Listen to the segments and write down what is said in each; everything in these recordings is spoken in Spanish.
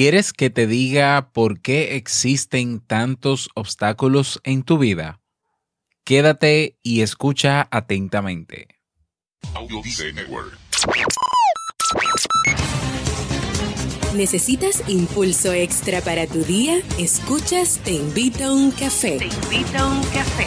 ¿Quieres que te diga por qué existen tantos obstáculos en tu vida? Quédate y escucha atentamente. ¿Necesitas impulso extra para tu día? Escuchas Te invito a un café. Te invito a un café.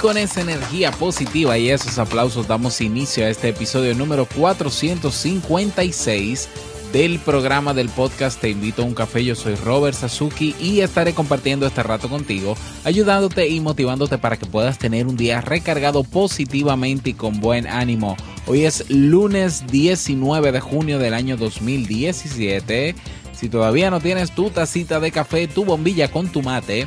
Con esa energía positiva y esos aplausos damos inicio a este episodio número 456 del programa del podcast Te invito a un café. Yo soy Robert Sasuki y estaré compartiendo este rato contigo, ayudándote y motivándote para que puedas tener un día recargado positivamente y con buen ánimo. Hoy es lunes 19 de junio del año 2017. Si todavía no tienes tu tacita de café, tu bombilla con tu mate,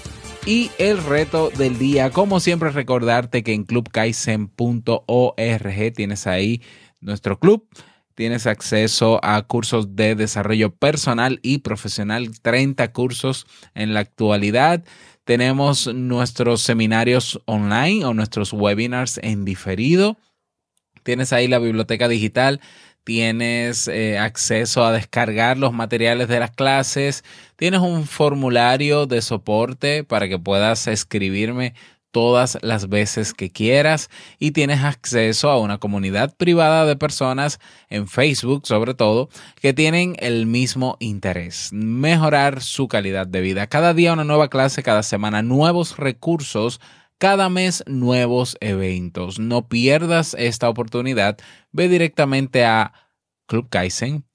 y el reto del día. Como siempre recordarte que en clubkaizen.org tienes ahí nuestro club. Tienes acceso a cursos de desarrollo personal y profesional, 30 cursos en la actualidad. Tenemos nuestros seminarios online o nuestros webinars en diferido. Tienes ahí la biblioteca digital tienes eh, acceso a descargar los materiales de las clases, tienes un formulario de soporte para que puedas escribirme todas las veces que quieras y tienes acceso a una comunidad privada de personas en Facebook sobre todo que tienen el mismo interés, mejorar su calidad de vida. Cada día una nueva clase, cada semana nuevos recursos, cada mes nuevos eventos. No pierdas esta oportunidad. Ve directamente a clubkaisen.org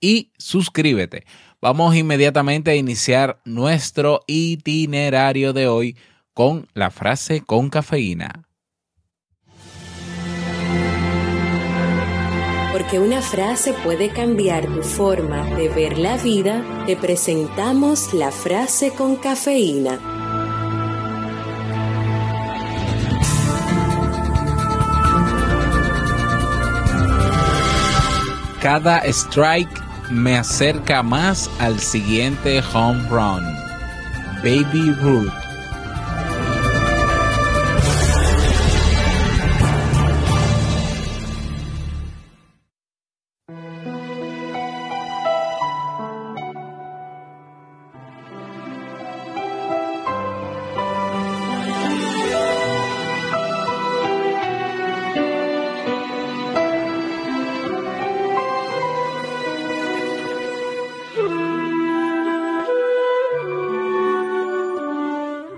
y suscríbete. Vamos inmediatamente a iniciar nuestro itinerario de hoy con la frase con cafeína. Porque una frase puede cambiar tu forma de ver la vida, te presentamos la frase con cafeína. Cada strike me acerca más al siguiente home run. Baby Ruth.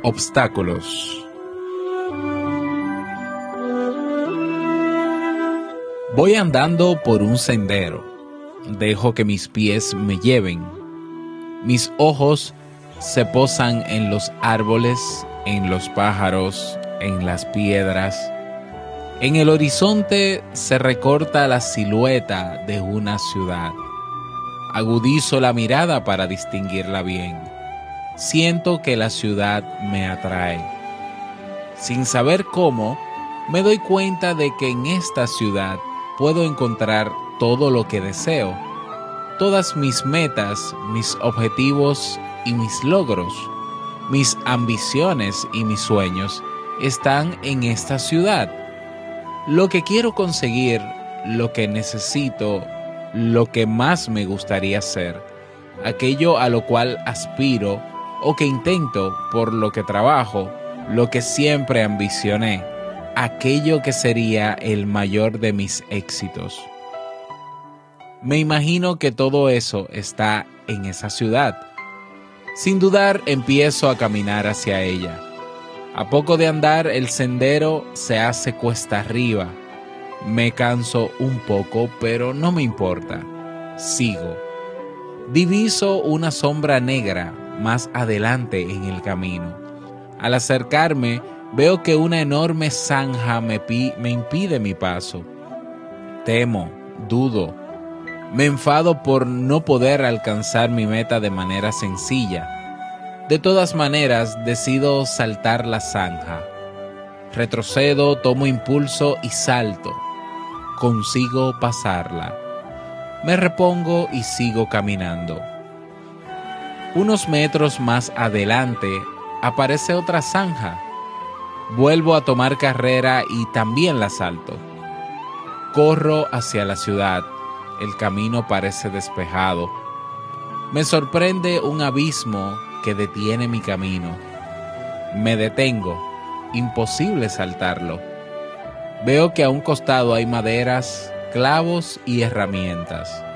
Obstáculos. Voy andando por un sendero. Dejo que mis pies me lleven. Mis ojos se posan en los árboles, en los pájaros, en las piedras. En el horizonte se recorta la silueta de una ciudad. Agudizo la mirada para distinguirla bien siento que la ciudad me atrae. Sin saber cómo, me doy cuenta de que en esta ciudad puedo encontrar todo lo que deseo, todas mis metas, mis objetivos y mis logros, mis ambiciones y mis sueños están en esta ciudad. Lo que quiero conseguir, lo que necesito, lo que más me gustaría ser, aquello a lo cual aspiro, o que intento, por lo que trabajo, lo que siempre ambicioné, aquello que sería el mayor de mis éxitos. Me imagino que todo eso está en esa ciudad. Sin dudar empiezo a caminar hacia ella. A poco de andar el sendero se hace cuesta arriba. Me canso un poco, pero no me importa. Sigo. Diviso una sombra negra más adelante en el camino. Al acercarme, veo que una enorme zanja me, impide mi paso. Temo, dudo, me enfado por no poder alcanzar mi meta de manera sencilla. De todas maneras, decido saltar la zanja. Retrocedo, tomo impulso y salto. Consigo pasarla. Me repongo y sigo caminando. Unos metros más adelante aparece otra zanja. Vuelvo a tomar carrera y también la salto. Corro hacia la ciudad. El camino parece despejado. Me sorprende un abismo que detiene mi camino. Me detengo. Imposible saltarlo. Veo que a un costado hay maderas, clavos y herramientas.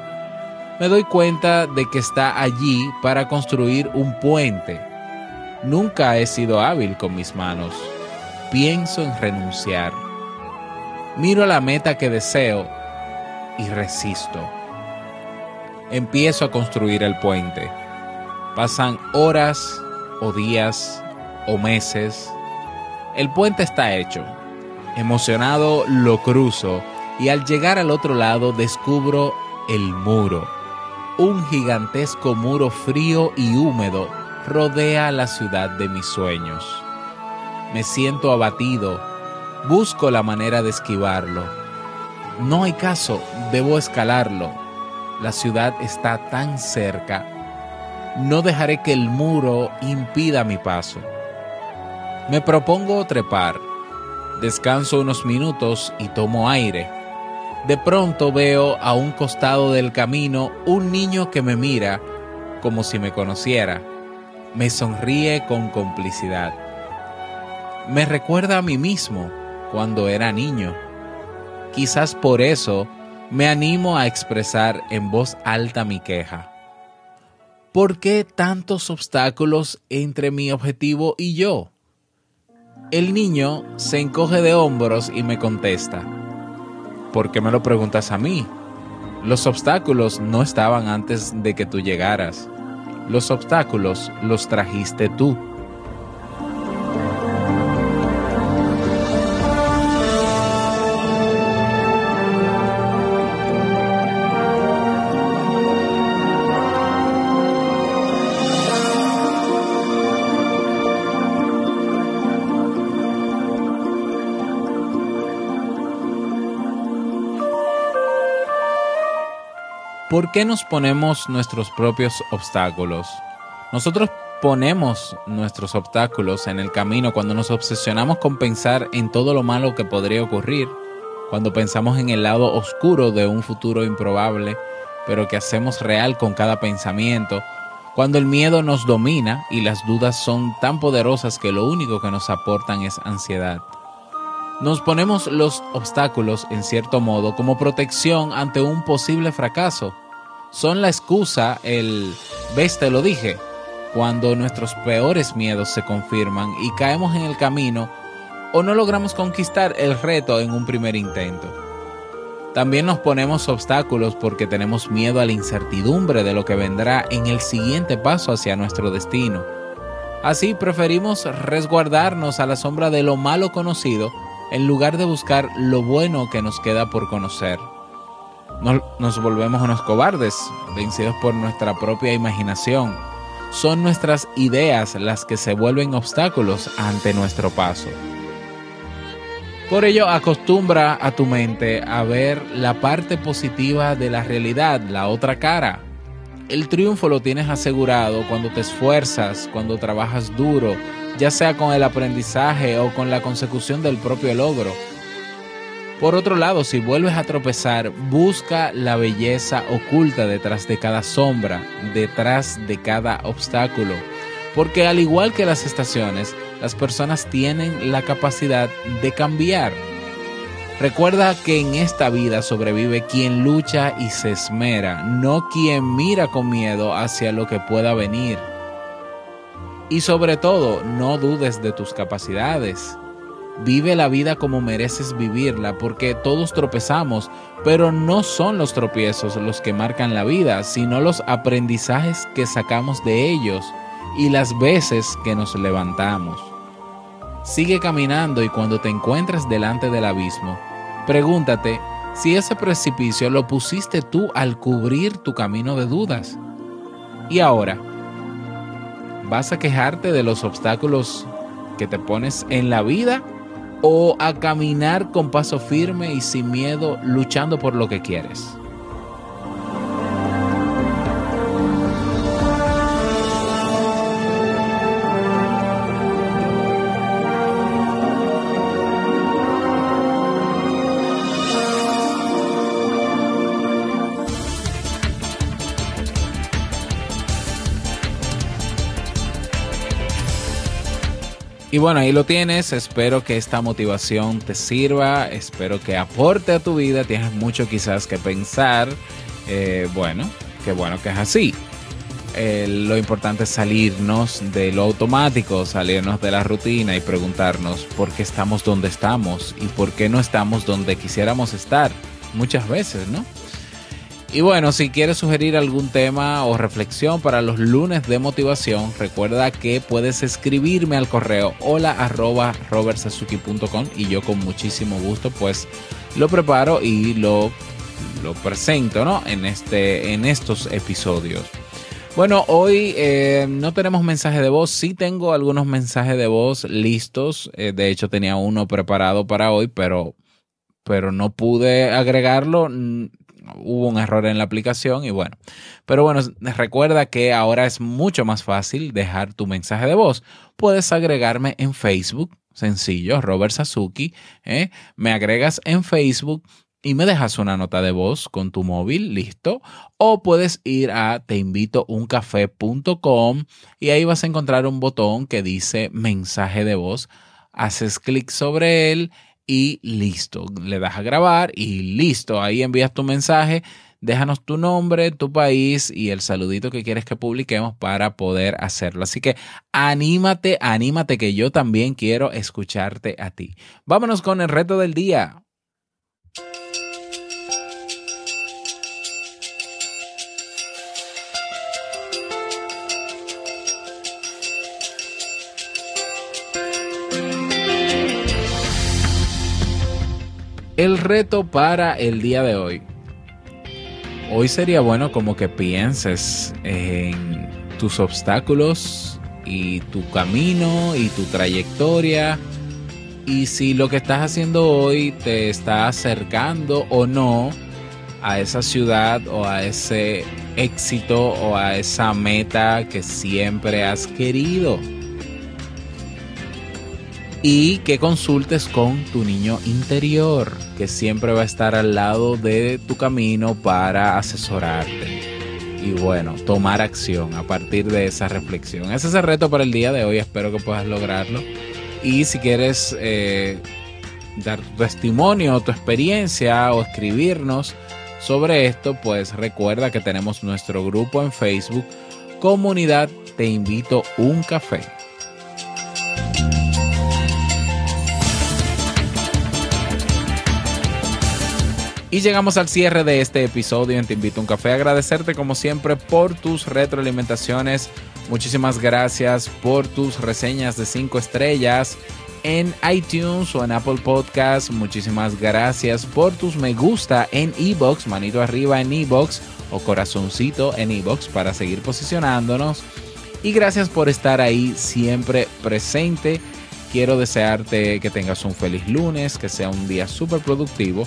Me doy cuenta de que está allí para construir un puente. Nunca he sido hábil con mis manos. Pienso en renunciar. Miro la meta que deseo y resisto. Empiezo a construir el puente. Pasan horas o días o meses. El puente está hecho. Emocionado lo cruzo y al llegar al otro lado descubro el muro. Un gigantesco muro frío y húmedo rodea la ciudad de mis sueños. Me siento abatido, busco la manera de esquivarlo. No hay caso, debo escalarlo. La ciudad está tan cerca. No dejaré que el muro impida mi paso. Me propongo trepar. Descanso unos minutos y tomo aire. De pronto veo a un costado del camino un niño que me mira como si me conociera. Me sonríe con complicidad. Me recuerda a mí mismo cuando era niño. Quizás por eso me animo a expresar en voz alta mi queja. ¿Por qué tantos obstáculos entre mi objetivo y yo? El niño se encoge de hombros y me contesta. ¿Por qué me lo preguntas a mí? Los obstáculos no estaban antes de que tú llegaras. Los obstáculos los trajiste tú. ¿Por qué nos ponemos nuestros propios obstáculos? Nosotros ponemos nuestros obstáculos en el camino cuando nos obsesionamos con pensar en todo lo malo que podría ocurrir, cuando pensamos en el lado oscuro de un futuro improbable, pero que hacemos real con cada pensamiento, cuando el miedo nos domina y las dudas son tan poderosas que lo único que nos aportan es ansiedad. Nos ponemos los obstáculos, en cierto modo, como protección ante un posible fracaso, son la excusa, el ves te lo dije, cuando nuestros peores miedos se confirman y caemos en el camino o no logramos conquistar el reto en un primer intento. También nos ponemos obstáculos porque tenemos miedo a la incertidumbre de lo que vendrá en el siguiente paso hacia nuestro destino. Así preferimos resguardarnos a la sombra de lo malo conocido en lugar de buscar lo bueno que nos queda por conocer nos, volvemos unos cobardes, vencidos por nuestra propia imaginación. Son nuestras ideas las que se vuelven obstáculos ante nuestro paso. Por ello, acostumbra a tu mente a ver la parte positiva de la realidad, la otra cara. El triunfo lo tienes asegurado cuando te esfuerzas, cuando trabajas duro, ya sea con el aprendizaje o con la consecución del propio logro. Por otro lado, si vuelves a tropezar, busca la belleza oculta detrás de cada sombra, detrás de cada obstáculo. porque al igual que las estaciones, las personas tienen la capacidad de cambiar. Recuerda que en esta vida sobrevive quien lucha y se esmera, no quien mira con miedo hacia lo que pueda venir. Y sobre todo, no dudes de tus capacidades. Vive la vida como mereces vivirla, porque todos tropezamos, pero no son los tropiezos los que marcan la vida, sino los aprendizajes que sacamos de ellos y las veces que nos levantamos. Sigue caminando y cuando te encuentres delante del abismo, pregúntate si ese precipicio lo pusiste tú al cubrir tu camino de dudas. Y ahora, ¿vas a quejarte de los obstáculos que te pones en la vida o a caminar con paso firme y sin miedo luchando por lo que quieres? Y bueno, ahí lo tienes. Espero que esta motivación te sirva. Espero que aporte a tu vida. Tienes mucho quizás que pensar. Eh, bueno, qué bueno que es así. Eh, lo importante es salirnos de lo automático, salirnos de la rutina y preguntarnos por qué estamos donde estamos y por qué no estamos donde quisiéramos estar. Muchas veces, ¿no? Y bueno, si quieres sugerir algún tema o reflexión para los lunes de motivación, recuerda que puedes escribirme al correo hola y yo con muchísimo gusto pues lo preparo y lo, lo presento ¿no? en, este, en estos episodios. Bueno, hoy eh, no tenemos mensaje de voz, sí tengo algunos mensajes de voz listos, eh, de hecho tenía uno preparado para hoy, pero, pero no pude agregarlo hubo un error en la aplicación y bueno. Pero bueno, recuerda que ahora es mucho más fácil dejar tu mensaje de voz. Puedes agregarme en Facebook, sencillo, Robert Sasuki. ¿eh? Me agregas en Facebook y me dejas una nota de voz con tu móvil, listo. O puedes ir a teinvitouncafé.com y ahí vas a encontrar un botón que dice mensaje de voz. Haces clic sobre él y listo. Le das a grabar y listo. Ahí envías tu mensaje. Déjanos tu nombre, tu país y el saludito que quieres que publiquemos para poder hacerlo. Así que anímate, anímate que yo también quiero escucharte a ti. Vámonos con el reto del día. Reto para el día de hoy. Hoy sería bueno como que pienses en tus obstáculos y tu camino y tu trayectoria y si lo que estás haciendo hoy te está acercando o no a esa ciudad o a ese éxito o a esa meta que siempre has querido y que consultes con tu niño interior, que siempre va a estar al lado de tu camino para asesorarte. Y bueno, tomar acción a partir de esa reflexión. Ese es el reto para el día de hoy, espero que puedas lograrlo. Y si quieres eh, dar tu testimonio, tu experiencia o escribirnos sobre esto, pues recuerda que tenemos nuestro grupo en Facebook, Comunidad Te Invito Un Café. Y llegamos al cierre de este episodio en Te Invito a un Café. Agradecerte como siempre por tus retroalimentaciones. Muchísimas gracias por tus reseñas de 5 estrellas en iTunes o en Apple Podcast. Muchísimas gracias por tus me gusta en Ebox, manito arriba en Ebox o corazoncito en Ebox para seguir posicionándonos. Y gracias por estar ahí siempre presente. Quiero desearte que tengas un feliz lunes, que sea un día súper productivo